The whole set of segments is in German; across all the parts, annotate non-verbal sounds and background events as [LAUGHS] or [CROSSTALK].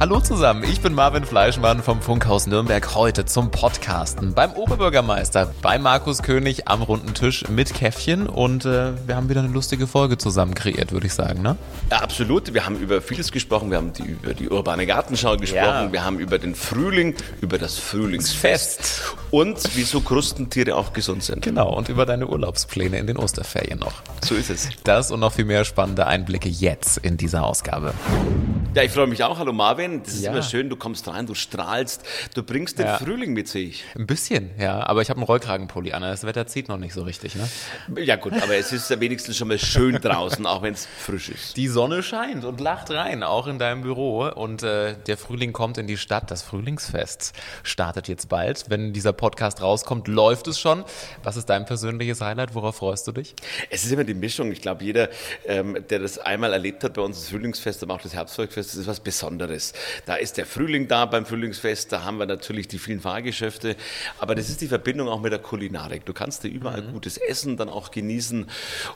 Hallo zusammen, ich bin Marvin Fleischmann vom Funkhaus Nürnberg heute zum Podcasten beim Oberbürgermeister, bei Markus König am runden Tisch mit Käffchen und äh, wir haben wieder eine lustige Folge zusammen kreiert, würde ich sagen, ne? Ja, absolut. Wir haben über vieles gesprochen. Wir haben die, über die urbane Gartenschau gesprochen. Ja. Wir haben über den Frühling, über das Frühlingsfest und wieso Krustentiere auch gesund sind. Genau, und über deine Urlaubspläne in den Osterferien noch. So ist es. Das und noch viel mehr spannende Einblicke jetzt in dieser Ausgabe. Ja, ich freue mich auch. Hallo Marvin. Das ist Ja. immer schön. Du kommst rein, du strahlst. Du bringst den Ja. Frühling mit sich. Ein bisschen, ja, aber ich habe einen Rollkragenpulli an, das Wetter zieht noch nicht so richtig, ne? Ja gut, aber es ist ja wenigstens schon mal schön draußen, auch wenn es frisch ist. Die Sonne scheint und lacht rein, auch in deinem Büro. Und äh, der Frühling kommt in die Stadt. Das Frühlingsfest startet jetzt bald. Wenn dieser Podcast rauskommt, läuft es schon. Was ist dein persönliches Highlight? Worauf freust du dich? Es ist immer die Mischung. Ich glaube, jeder, ähm, der das einmal erlebt hat bei uns, das Frühlingsfest, aber auch das Herbstvolksfest, das ist was Besonderes. Da ist der Frühling da beim Frühlingsfest, da haben wir natürlich die vielen Fahrgeschäfte, aber das ist die Verbindung auch mit der Kulinarik. Du kannst dir überall gutes Essen dann auch genießen.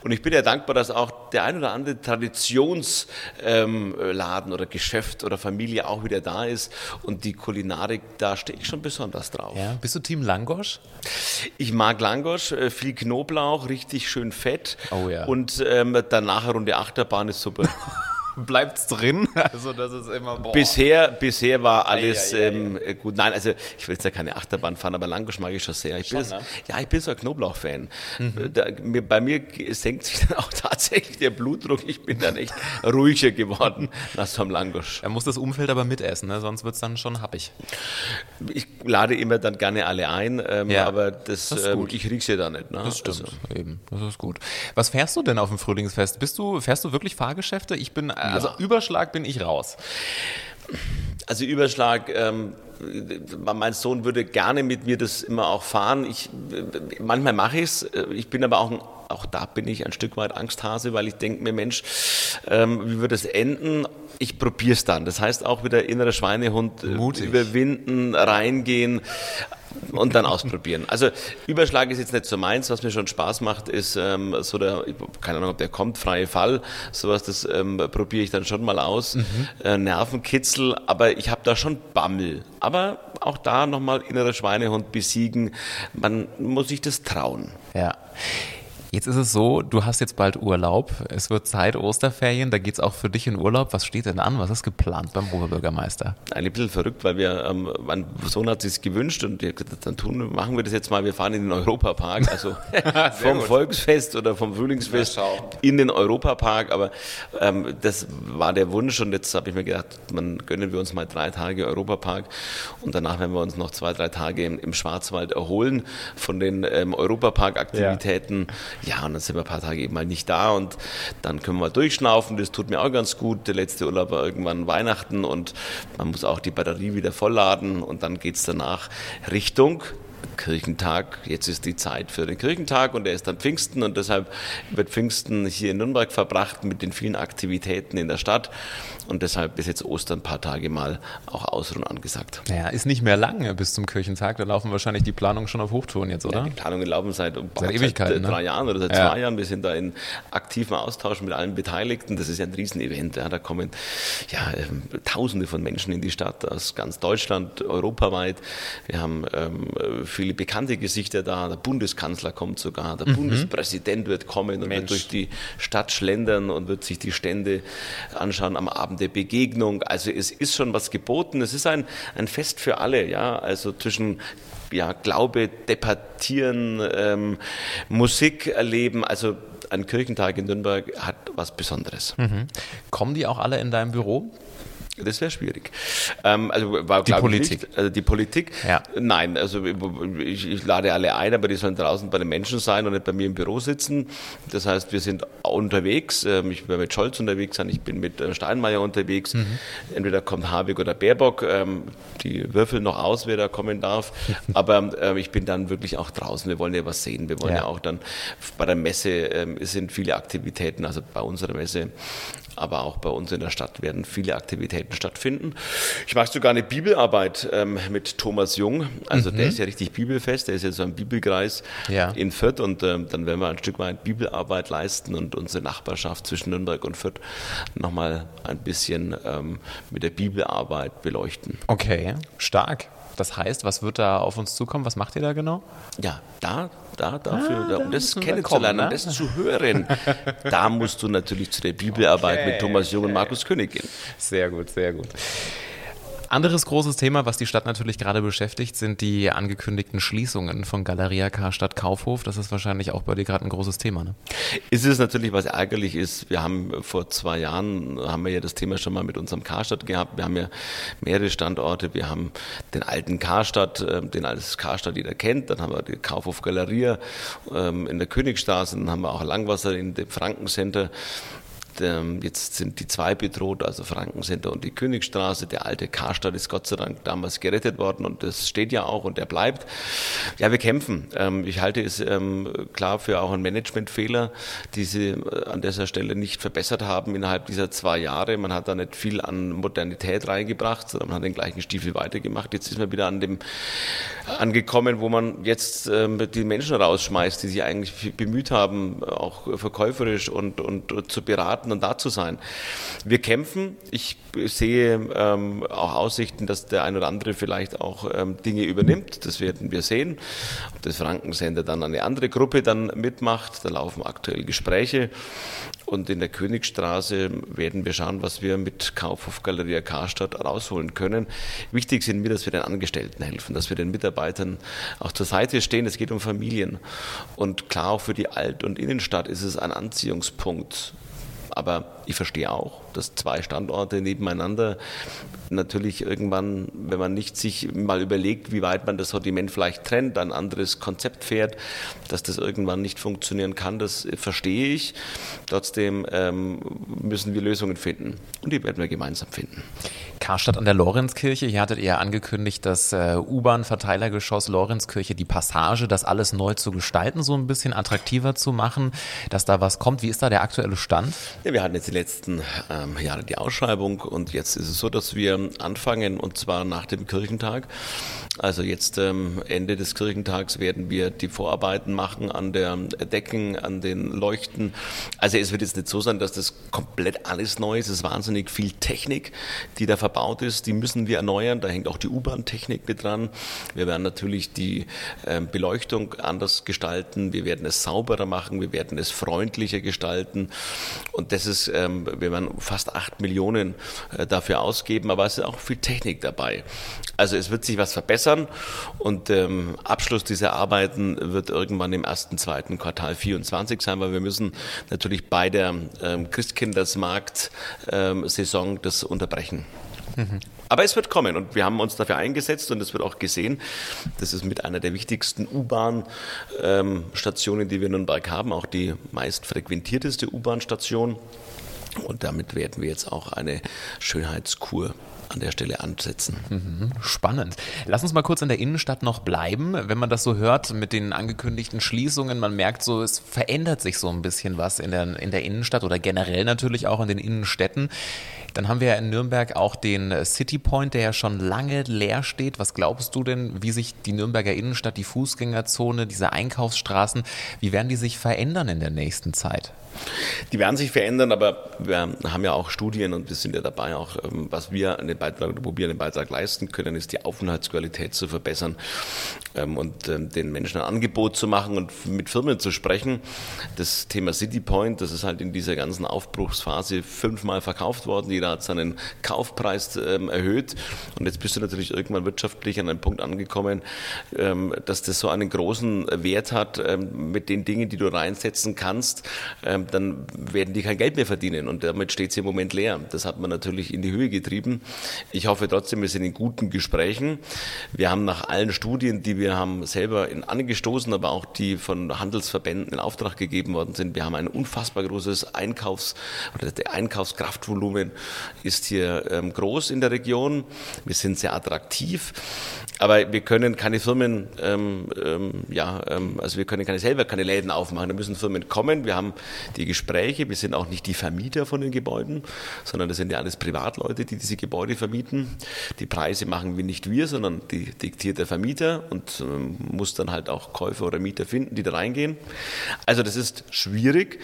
Und ich bin ja dankbar, dass auch der ein oder andere Traditionsladen ähm, oder Geschäft oder Familie auch wieder da ist. Und die Kulinarik, da stehe ich schon besonders drauf. Ja. Bist du Team Langosch? Ich mag Langosch, äh, viel Knoblauch, richtig schön fett. Oh ja. Und ähm, danach eine Runde Achterbahn ist super. [LAUGHS] Bleibt's drin? [LAUGHS] Also das ist immer boah. bisher, bisher war alles Ei, ei, ei, ähm, äh, gut. Nein, also ich will jetzt ja keine Achterbahn fahren, aber Langosch mag ich schon sehr. Ich bin Schon, das, ne? Ja, ich bin so ein Knoblauch-Fan. Mhm. Da, mir, bei mir senkt sich dann [LAUGHS] auch tatsächlich der Blutdruck. Ich bin dann echt ruhiger geworden nach so einem Langosch. Er muss das Umfeld aber mitessen, ne? sonst wird's dann schon happig. Ich lade immer dann gerne alle ein, ähm, Ja, aber das, das ist ähm, gut. ich riech's ja da nicht. Ne? Das stimmt, Also, eben. Das ist gut. Was fährst du denn auf dem Frühlingsfest? Bist du, fährst du wirklich Fahrgeschäfte? Ich bin, also Überschlag bin ich raus. Also Überschlag, ähm, mein Sohn würde gerne mit mir das immer auch fahren. Ich, manchmal mache ich es. Ich bin aber auch, ein, auch da bin ich ein Stück weit Angsthase, weil ich denke mir, Mensch, ähm, wie wird es enden? Ich probiere es dann. Das heißt auch wieder innerer Schweinehund äh, Mutig. überwinden, reingehen und dann ausprobieren. Also Überschlag ist jetzt nicht so meins. Was mir schon Spaß macht, ist ähm, so der, keine Ahnung, ob der kommt, freie Fall. Sowas, das ähm, probiere ich dann schon mal aus. Äh, Nervenkitzel, aber ich habe da schon Bammel. Aber auch da nochmal innerer Schweinehund besiegen. Man muss sich das trauen. Ja. Jetzt ist es so, du hast jetzt bald Urlaub. Es wird Zeit, Osterferien. Da geht's auch für dich in Urlaub. Was steht denn an? Was ist geplant beim Oberbürgermeister? Ein bisschen verrückt, weil wir, ähm, mein Sohn hat sich gewünscht und gesagt, dann tun, machen wir das jetzt mal. Wir fahren in den Europapark, also [LAUGHS] vom gut. Volksfest oder vom Frühlingsfest in den Europapark. Aber ähm, das war der Wunsch und jetzt habe ich mir gedacht, man gönnen wir uns mal drei Tage Europapark und danach werden wir uns noch zwei, drei Tage im, im Schwarzwald erholen von den ähm, Europapark-Aktivitäten. Ja. Und dann sind wir ein paar Tage eben mal nicht da und dann können wir durchschnaufen. Das tut mir auch ganz gut. Der letzte Urlaub war irgendwann Weihnachten und man muss auch die Batterie wieder vollladen und dann geht's danach Richtung Kirchentag. Jetzt ist die Zeit für den Kirchentag und der ist dann Pfingsten und deshalb wird Pfingsten hier in Nürnberg verbracht mit den vielen Aktivitäten in der Stadt und deshalb ist jetzt Ostern ein paar Tage mal auch Ausruhen angesagt. Ja, ist nicht mehr lang bis zum Kirchentag. Da laufen wahrscheinlich die Planungen schon auf Hochtouren jetzt, oder? Die Planungen laufen seit, Seit Ewigkeiten, äh, ne? drei Jahren oder seit Ja. zwei Jahren. Wir sind da in aktivem Austausch mit allen Beteiligten. Das ist ja ein Riesenevent. Ja. Da kommen ja, ähm, Tausende von Menschen in die Stadt aus ganz Deutschland, europaweit. Wir haben ähm, äh, viele bekannte Gesichter da. Der Bundeskanzler kommt sogar. Der Bundespräsident wird kommen und Mhm. Mensch. wird durch die Stadt schlendern und wird sich die Stände anschauen am Abend der Begegnung. Also es ist schon was geboten. Es ist ein, ein Fest für alle. Ja, also zwischen ja, Glaube debattieren, ähm, Musik erleben. Also ein Kirchentag in Nürnberg hat was Besonderes. Kommen die auch alle in deinem Büro? Das wäre schwierig. Ähm, also war, Die Politik. Nicht. Also die Politik? Ja. Nein, also ich, ich lade alle ein, aber die sollen draußen bei den Menschen sein und nicht bei mir im Büro sitzen. Das heißt, wir sind unterwegs. Ähm, Ich werde mit Scholz unterwegs sein, ich bin mit äh, Steinmeier unterwegs. Mhm. Entweder kommt Habeck oder Baerbock. Ähm, Die würfeln noch aus, wer da kommen darf. [LAUGHS] Aber ähm, ich bin dann wirklich auch draußen. Wir wollen ja was sehen. Wir wollen Ja. ja, auch dann bei der Messe, es sind viele Aktivitäten, also bei unserer Messe, aber auch bei uns in der Stadt werden viele Aktivitäten stattfinden. Ich mache sogar eine Bibelarbeit ähm, mit Thomas Jung. Also mhm. der ist ja richtig bibelfest, der ist ja so ein Bibelkreis ja. in Fürth und ähm, dann werden wir ein Stück weit Bibelarbeit leisten und unsere Nachbarschaft zwischen Nürnberg und Fürth nochmal ein bisschen ähm, mit der Bibelarbeit beleuchten. Okay, stark. Das heißt, was wird da auf uns zukommen? Was macht ihr da genau? Ja, da, da, dafür, ah, da, um das kennenzulernen, ne? um das zu hören, da musst du natürlich zu der Bibelarbeit okay, mit Thomas Jung und Markus König gehen. Sehr gut, sehr gut. Anderes großes Thema, was die Stadt natürlich gerade beschäftigt, sind die angekündigten Schließungen von Galeria Karstadt Kaufhof. Das ist wahrscheinlich auch bei dir gerade ein großes Thema. Ne? Ist es natürlich, was ärgerlich ist. Wir haben vor zwei Jahren, haben wir ja das Thema schon mal mit unserem Karstadt gehabt. Wir haben ja mehrere Standorte. Wir haben den alten Karstadt, ähm, den als Karstadt jeder kennt. Dann haben wir die Kaufhof Galeria ähm, in der Königstraße. Dann haben wir auch Langwasser in dem Frankencenter. Ähm, jetzt sind die zwei bedroht, also Frankencenter und die Königstraße. Der alte Karstadt ist Gott sei Dank damals gerettet worden und das steht ja auch und der bleibt. Ja, wir kämpfen. Ähm, ich halte es ähm, klar für auch einen Managementfehler, die sie äh, an dieser Stelle nicht verbessert haben innerhalb dieser zwei Jahre. Man hat da nicht viel an Modernität reingebracht, sondern man hat den gleichen Stiefel weitergemacht. Jetzt ist man wieder an dem angekommen, wo man jetzt die Menschen rausschmeißt, die sich eigentlich bemüht haben, auch verkäuferisch und, und zu beraten und da zu sein. Wir kämpfen. Ich sehe ähm, auch Aussichten, dass der ein oder andere vielleicht auch ähm, Dinge übernimmt. Das werden wir sehen. Ob das Frankensender dann eine andere Gruppe dann mitmacht, da laufen aktuell Gespräche. Und in der Königstraße werden wir schauen, was wir mit Kaufhof Galeria Karstadt rausholen können. Wichtig sind mir, dass wir den Angestellten helfen, dass wir den Mitarbeitern auch zur Seite stehen. Es geht um Familien. Und klar, auch für die Alt- und Innenstadt ist es ein Anziehungspunkt. Aber ich verstehe auch, dass zwei Standorte nebeneinander natürlich irgendwann, wenn man nicht sich mal überlegt, wie weit man das Sortiment vielleicht trennt, ein anderes Konzept fährt, dass das irgendwann nicht funktionieren kann, das verstehe ich. Trotzdem ähm, müssen wir Lösungen finden und die werden wir gemeinsam finden. Karstadt an der Lorenzkirche, hier hattet ihr angekündigt, das äh, U-Bahn-Verteilergeschoss Lorenzkirche, die Passage, das alles neu zu gestalten, so ein bisschen attraktiver zu machen, dass da was kommt. Wie ist da der aktuelle Stand? Ja, wir hatten jetzt die letzten ähm, Jahre die Ausschreibung und jetzt ist es so, dass wir anfangen und zwar nach dem Kirchentag. Also jetzt ähm, Ende des Kirchentags werden wir die Vorarbeiten machen an der Decken, an den Leuchten. Also es wird jetzt nicht so sein, dass das komplett alles neu ist. Es ist wahnsinnig viel Technik, die da verbaut ist. Die müssen wir erneuern. Da hängt auch die U-Bahn-Technik mit dran. Wir werden natürlich die ähm, Beleuchtung anders gestalten. Wir werden es sauberer machen. Wir werden es freundlicher gestalten. Und das ist, ähm, wir werden fast acht Millionen äh, dafür ausgeben. Aber es ist auch viel Technik dabei. Also es wird sich was verbessern und ähm, Abschluss dieser Arbeiten wird irgendwann im ersten, zweiten Quartal 24 sein, weil wir müssen natürlich bei der Christkindersmarkt-Saison das unterbrechen. Aber es wird kommen und wir haben uns dafür eingesetzt und es wird auch gesehen. Das ist mit einer der wichtigsten U-Bahn-Stationen, die wir in Nürnberg haben, auch die meist frequentierteste U-Bahn-Station. Und damit werden wir jetzt auch eine Schönheitskur an der Stelle ansetzen. Mhm, spannend. Lass uns mal kurz in der Innenstadt noch bleiben. Wenn man das so hört mit den angekündigten Schließungen, man merkt so, es verändert sich so ein bisschen was in der, in der Innenstadt oder generell natürlich auch in den Innenstädten. Dann haben wir ja in Nürnberg auch den City Point, der ja schon lange leer steht. Was glaubst du denn, wie sich die Nürnberger Innenstadt, die Fußgängerzone, diese Einkaufsstraßen, wie werden die sich verändern in der nächsten Zeit? Die werden sich verändern, aber wir haben ja auch Studien und wir sind ja dabei auch, ähm, was wir den Beitrag, wo wir einen Beitrag leisten können, ist die Aufenthaltsqualität zu verbessern ähm, und ähm, den Menschen ein Angebot zu machen und mit Firmen zu sprechen. Das Thema City Point, das ist halt in dieser ganzen Aufbruchsphase fünfmal verkauft worden. Jeder hat seinen Kaufpreis erhöht und jetzt bist du natürlich irgendwann wirtschaftlich an einem Punkt angekommen, dass das so einen großen Wert hat mit den Dingen, die du reinsetzen kannst dann werden die kein Geld mehr verdienen und damit steht sie im Moment leer. Das hat man natürlich in die Höhe getrieben. Ich hoffe trotzdem, wir sind in guten Gesprächen. Wir haben nach allen Studien, die wir haben selber in angestoßen, aber auch die von Handelsverbänden in Auftrag gegeben worden sind, wir haben ein unfassbar großes Einkaufs- oder der Einkaufskraftvolumen ist hier ähm, groß in der Region. Wir sind sehr attraktiv. Aber wir können keine Firmen, ähm, ähm, ja, ähm, also wir können keine selber keine Läden aufmachen. Da müssen Firmen kommen. Wir haben die Gespräche. Wir sind auch nicht die Vermieter von den Gebäuden, sondern das sind ja alles Privatleute, die diese Gebäude vermieten. Die Preise machen wir nicht wir, sondern die diktiert der Vermieter und ähm, muss dann halt auch Käufer oder Mieter finden, die da reingehen. Also das ist schwierig.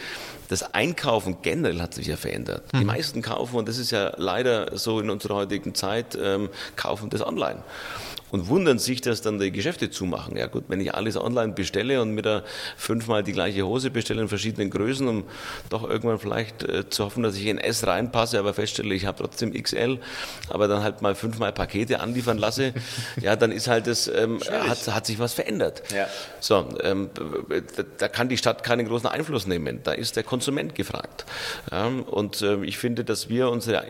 Das Einkaufen generell hat sich ja verändert. Die meisten kaufen, und das ist ja leider so in unserer heutigen Zeit, ähm, kaufen das online und wundern sich, dass dann die Geschäfte zumachen. Ja gut, wenn ich alles online bestelle und mir da fünfmal die gleiche Hose bestelle in verschiedenen Größen, um doch irgendwann vielleicht äh, zu hoffen, dass ich in S reinpasse, aber feststelle, ich habe trotzdem XL, aber dann halt mal fünfmal Pakete anliefern lasse, [LAUGHS] ja, dann ist halt das, ähm, hat, hat sich was verändert. Ja. So, ähm, da, da kann die Stadt keinen großen Einfluss nehmen. Da ist der Konsument gefragt. Ja, und äh, ich finde, dass wir unsere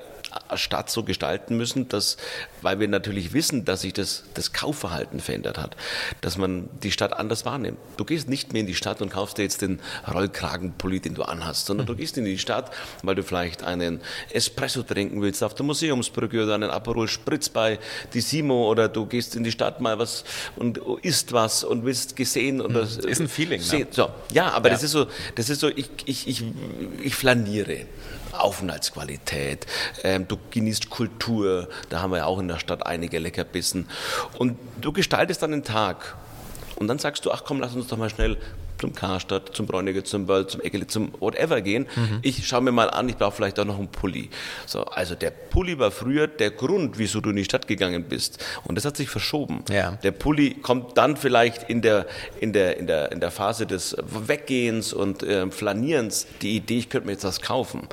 Stadt so gestalten müssen, dass, weil wir natürlich wissen, dass sich das, das Kaufverhalten verändert hat, dass man die Stadt anders wahrnimmt. Du gehst nicht mehr in die Stadt und kaufst dir jetzt den Rollkragenpulli, den du anhast, sondern du gehst in die Stadt, weil du vielleicht einen Espresso trinken willst auf der Museumsbrücke oder einen Aperol Spritz bei die Simo oder du gehst in die Stadt mal was und isst was und willst gesehen und das Ist ein Feeling, ne? So, ja, aber Ja. das ist so, das ist so, ich, ich, ich, ich flaniere. Aufenthaltsqualität, ähm, du genießt Kultur, da haben wir ja auch in der Stadt einige Leckerbissen. Und du gestaltest dann den Tag. Und dann sagst du, ach komm, lass uns doch mal schnell zum Karstadt, zum Bräunige, zum Böll, zum Eckele, zum whatever gehen. Ich schaue mir mal an, ich brauche vielleicht auch noch einen Pulli. So, also der Pulli war früher der Grund, wieso du in die Stadt gegangen bist. Und das hat sich verschoben. Ja. Der Pulli kommt dann vielleicht in der, in der, in der, in der Phase des Weggehens und äh, Flanierens die Idee, ich könnte mir jetzt was kaufen.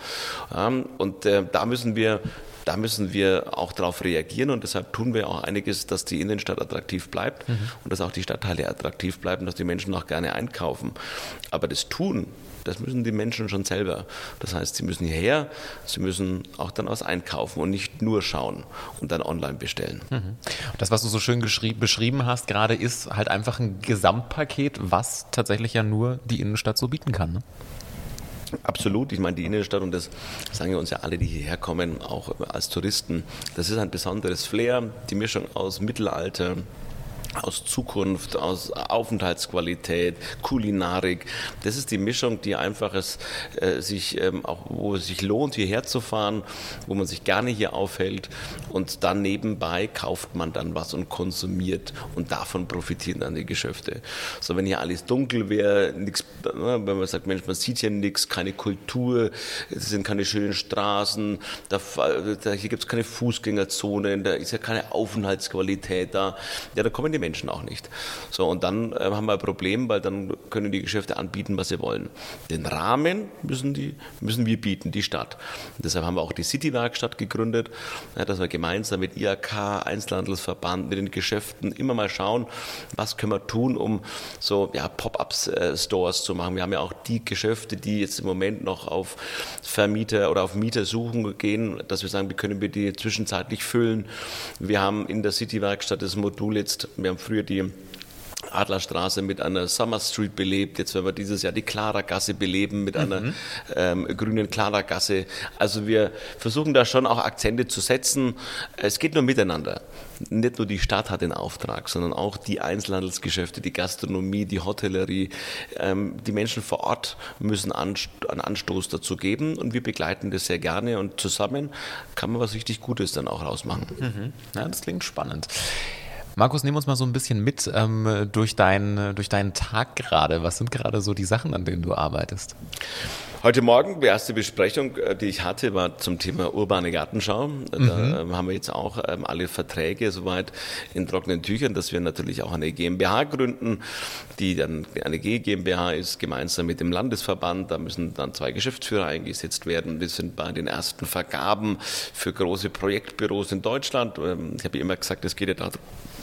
Ja, und äh, da müssen wir da müssen wir auch darauf reagieren und deshalb tun wir auch einiges, dass die Innenstadt attraktiv bleibt und dass auch die Stadtteile attraktiv bleiben, dass die Menschen auch gerne einkaufen. Aber das Tun, das müssen die Menschen schon selber. Das heißt, sie müssen hierher, sie müssen auch dann was einkaufen und nicht nur schauen und dann online bestellen. Und Das, was du so schön beschrieben hast, gerade ist halt einfach ein Gesamtpaket, was tatsächlich ja nur die Innenstadt so bieten kann. Ne? Absolut. Ich meine, die Innenstadt, und das sagen ja uns ja alle, die hierher kommen, auch als Touristen, das ist ein besonderes Flair, die Mischung aus Mittelalter, aus Zukunft, aus Aufenthaltsqualität, Kulinarik. Das ist die Mischung, die einfach es äh, sich ähm, auch, wo es sich lohnt, hierher zu fahren, wo man sich gerne hier aufhält und dann nebenbei kauft man dann was und konsumiert und davon profitieren dann die Geschäfte. So, wenn hier alles dunkel wäre, nichts, wenn man sagt, Mensch, man sieht hier nichts, keine Kultur, es sind keine schönen Straßen, da, da, hier gibt es keine Fußgängerzonen, da ist ja keine Aufenthaltsqualität da, ja, da kommen die Menschen auch nicht. So, und dann äh, haben wir ein Problem, weil dann können die Geschäfte anbieten, was sie wollen. Den Rahmen müssen, die, müssen wir bieten, die Stadt. Und deshalb haben wir auch die City-Werkstatt gegründet, ja, dass wir gemeinsam mit IAK, Einzelhandelsverband, mit den Geschäften immer mal schauen, was können wir tun, um so ja, Pop-up-Stores zu machen. Wir haben ja auch die Geschäfte, die jetzt im Moment noch auf Vermieter oder auf Mieter suchen gehen, dass wir sagen, wie können wir die zwischenzeitlich füllen. Wir haben in der City-Werkstatt das Modul jetzt, wir haben früher die Adlerstraße mit einer Summer Street belebt. Jetzt werden wir dieses Jahr die Klaragasse beleben mit einer ähm, grünen Klaragasse. Also wir versuchen da schon auch Akzente zu setzen. Es geht nur miteinander. Nicht nur die Stadt hat den Auftrag, sondern auch die Einzelhandelsgeschäfte, die Gastronomie, die Hotellerie. Ähm, die Menschen vor Ort müssen Anst einen Anstoß dazu geben und wir begleiten das sehr gerne und zusammen kann man was richtig Gutes dann auch rausmachen. Ja, das klingt spannend. Markus, nimm uns mal so ein bisschen mit ähm, durch, deinen, durch deinen Tag gerade. Was sind gerade so die Sachen, an denen du arbeitest? Heute Morgen, die erste Besprechung, äh, die ich hatte, war zum Thema urbane Gartenschau. Da ähm, haben wir jetzt auch ähm, alle Verträge soweit in trockenen Tüchern, dass wir natürlich auch eine GmbH gründen, die dann eine G GmbH ist, gemeinsam mit dem Landesverband. Da müssen dann zwei Geschäftsführer eingesetzt werden. Wir sind bei den ersten Vergaben für große Projektbüros in Deutschland. Ähm, Ich habe immer gesagt, es geht ja darum,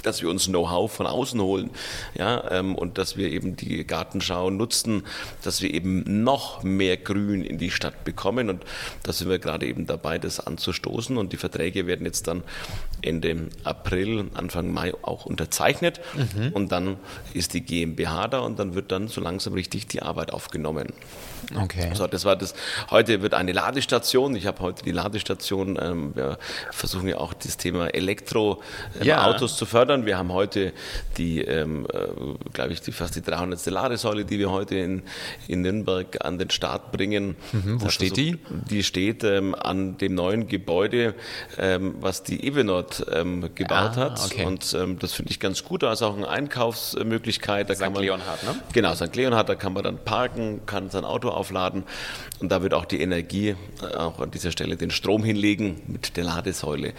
dass wir uns Know-how von außen holen, ja, und dass wir eben die Gartenschau nutzen, dass wir eben noch mehr Grün in die Stadt bekommen. Und da sind wir gerade eben dabei, das anzustoßen. Und die Verträge werden jetzt dann Ende April, Anfang Mai auch unterzeichnet. Und dann ist die GmbH da und dann wird dann so langsam richtig die Arbeit aufgenommen. Okay. So, das war das. Heute wird eine Ladestation. Ich habe heute die Ladestation. Ähm, wir versuchen ja auch das Thema Elektroautos Ja. Autos zu fördern. Wir haben heute die, ähm, äh, glaube ich, die fast die 300. Ladesäule, die wir heute in, in Nürnberg an den Start bringen. Mhm, wo steht die? Die steht ähm, an dem neuen Gebäude, ähm, was die Evenord ähm, gebaut Ah, hat. okay. Und ähm, das finde ich ganz gut. Da ist auch eine Einkaufsmöglichkeit. Da St. kann man, Leonhard, ne? Genau, St. Leonhard, da kann man dann parken, kann sein Auto aufladen und da wird auch die Energie äh, auch an dieser Stelle den Strom hinlegen mit der Ladesäule.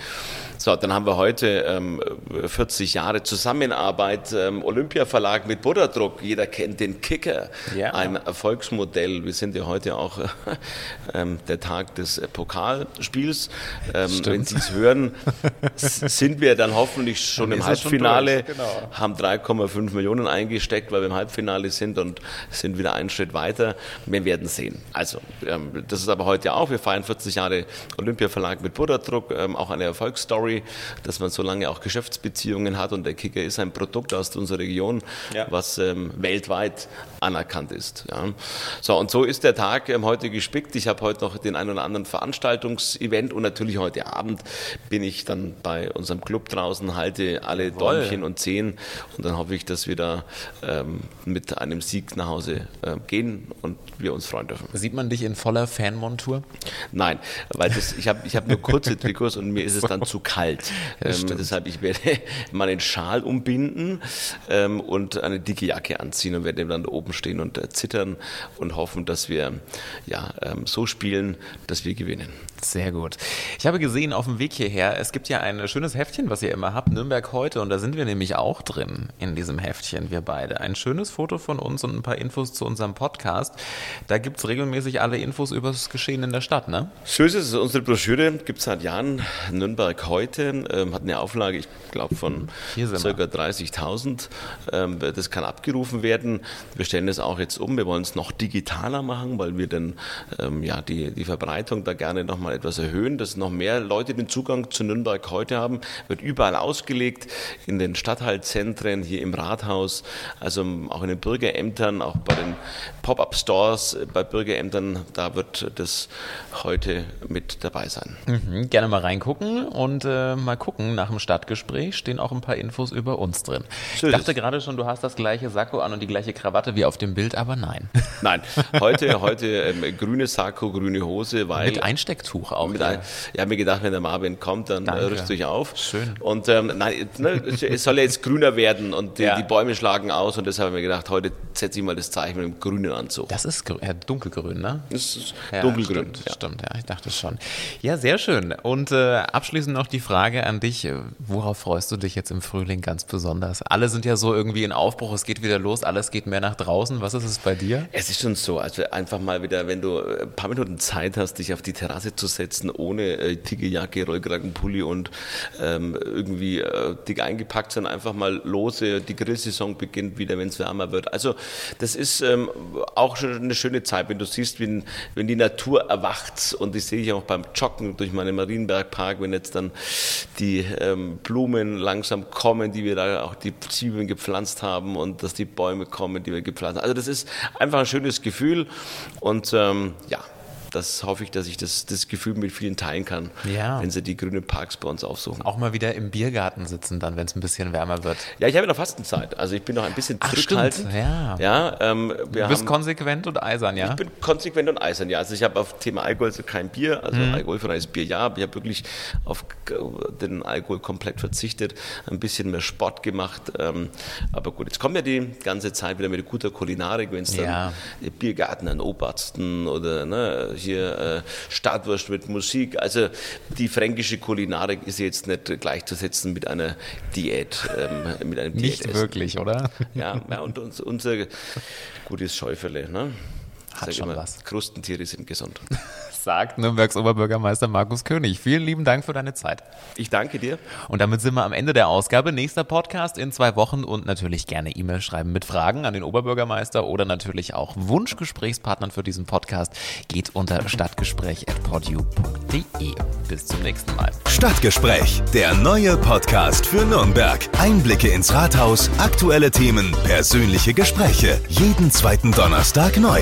So, dann haben wir heute ähm, 40 Jahre Zusammenarbeit, ähm, Olympia-Verlag mit Butterdruck. Jeder kennt den Kicker, Ja. ein Erfolgsmodell. Wir sind ja heute auch [LAUGHS] ähm, der Tag des äh, Pokalspiels. Ähm, wenn Sie es hören, sind wir dann hoffentlich schon Dann im schon Halbfinale, durch, genau. haben 3,5 Millionen eingesteckt, weil wir im Halbfinale sind und sind wieder einen Schritt weiter. Wir werden sehen. Also, ähm, das ist aber heute auch. Wir feiern 40 Jahre Olympia-Verlag mit Butterdruck, ähm, auch eine Erfolgsstory, dass man so lange auch Geschäftsbeziehungen hat und der Kicker ist ein Produkt aus unserer Region, Ja. was ähm, weltweit anerkannt ist. Ja. So, und so ist der Tag ähm, heute gespickt. Ich habe heute noch den einen oder anderen Veranstaltungsevent und natürlich heute Abend bin ich dann bei unserem Club draußen, halte alle Däumchen und Zehen und dann hoffe ich, dass wir da ähm, mit einem Sieg nach Hause äh, gehen und wir uns freuen dürfen. Sieht man dich in voller Fanmontur? Nein, weil das, ich habe ich hab nur kurze Trikots und mir ist es dann [LAUGHS] zu kalt. Ähm, deshalb ich werde [LAUGHS] meinen Schal umbinden ähm, und eine dicke Jacke anziehen und werde dann da oben stehen und äh, zittern und hoffen, dass wir ja, ähm, so spielen, dass wir gewinnen. Sehr gut. Ich habe gesehen auf dem Weg hierher, es gibt ja ein schönes Heftchen, was ihr immer habt, Nürnberg heute, und da sind wir nämlich auch drin in diesem Heftchen, wir beide. Ein schönes Foto von uns und ein paar Infos zu unserem Podcast. Da gibt es regelmäßig alle Infos über das Geschehen in der Stadt, ne? So ist es. Unsere Broschüre gibt es seit Jahren. Nürnberg heute ähm, hat eine Auflage, ich glaube, von ca. 30.000. Ähm, das kann abgerufen werden. Wir stellen das auch jetzt um. Wir wollen es noch digitaler machen, weil wir dann ähm, ja, die, die Verbreitung da gerne nochmal etwas erhöhen, dass noch mehr Leute den Zugang zu Nürnberg heute haben. Wird überall ausgelegt, in den Stadtteilzentren, hier im Rathaus, also auch in den Bürgerämtern, auch bei den Pop-up-Stores, äh, bei Bürgerämtern, da wird das heute mit dabei sein. Mhm, gerne mal reingucken und äh, mal gucken. Nach dem Stadtgespräch stehen auch ein paar Infos über uns drin. So ich dachte es. gerade schon, du hast das gleiche Sakko an und die gleiche Krawatte wie auf dem Bild, aber nein. Nein, heute, heute ähm, grüne Sakko, grüne Hose, weil Mit Einstecktuch auch. Mit ja. ein, ich habe mir gedacht, wenn der Marvin kommt, dann äh, Danke. rüst dich auf. Schön. Und ähm, nein, ne, es soll ja jetzt grüner werden und die, Ja. die Bäume schlagen aus und deshalb habe ich mir gedacht, heute setze ich mal das Zeichen mit dem grünen Anzug. Das ist ja, dunkelgrün, ne? Das ist Ja, dunkelgrün. Stimmt, ja. stimmt, ja, ich dachte schon. Ja, sehr schön. Und äh, abschließend noch die Frage an dich. Worauf freust du dich jetzt im Frühling ganz besonders? Alle sind ja so irgendwie in Aufbruch, es geht wieder los, alles geht mehr nach draußen. Was ist es bei dir? Es ist schon so, also einfach mal wieder, wenn du ein paar Minuten Zeit hast, dich auf die Terrasse zu setzen, ohne äh, dicke Jacke, Rollkragenpulli und ähm, irgendwie äh, dick eingepackt, sondern einfach mal lose, die Grillsaison beginnt wieder, wenn es wärmer wird. Also das ist ähm, auch schon eine schöne Zeit, wenn du siehst, wenn, wenn die Natur erwacht und das sehe ich auch beim Joggen durch meinen Marienbergpark, wenn jetzt dann die ähm, Blumen langsam kommen, die wir da auch die Zwiebeln gepflanzt haben und dass die Bäume kommen, die wir gepflanzt haben. Also das ist einfach ein schönes Gefühl und ähm, ja, das hoffe ich, dass ich das, das Gefühl mit vielen teilen kann, Ja. wenn sie die grünen Parks bei uns aufsuchen. Auch mal wieder im Biergarten sitzen dann, wenn es ein bisschen wärmer wird. Ja, ich habe noch Fastenzeit, also ich bin noch ein bisschen Ach, zurückhaltend. stimmt, ja. ja ähm, Du bist haben, konsequent und eisern, ja? Ich bin konsequent und eisern, ja. Also ich habe auf Thema Alkohol also kein Bier, also alkoholfreies Bier ja, aber ich habe wirklich auf den Alkohol komplett verzichtet, ein bisschen mehr Sport gemacht. Ähm, aber gut, jetzt kommt ja die ganze Zeit wieder mit guter Kulinarik, wenn es dann Ja. Biergarten an Obersten oder ne, hier äh, Startwurst mit Musik. Also die fränkische Kulinarik ist jetzt nicht gleichzusetzen mit einer Diät, ähm, mit einem Nicht Diätessen. wirklich, oder? Ja, ja und uns, unser gutes Schäufele, ne? Hat schon immer, was. Krustentiere sind gesund. [LAUGHS] Sagt Nürnbergs Oberbürgermeister Markus König. Vielen lieben Dank für deine Zeit. Ich danke dir. Und damit sind wir am Ende der Ausgabe. Nächster Podcast in zwei Wochen und natürlich gerne E-Mail schreiben mit Fragen an den Oberbürgermeister oder natürlich auch Wunschgesprächspartnern für diesen Podcast geht unter stadtgespräch.podu.de. Bis zum nächsten Mal. Stadtgespräch, der neue Podcast für Nürnberg. Einblicke ins Rathaus, aktuelle Themen, persönliche Gespräche. Jeden zweiten Donnerstag neu.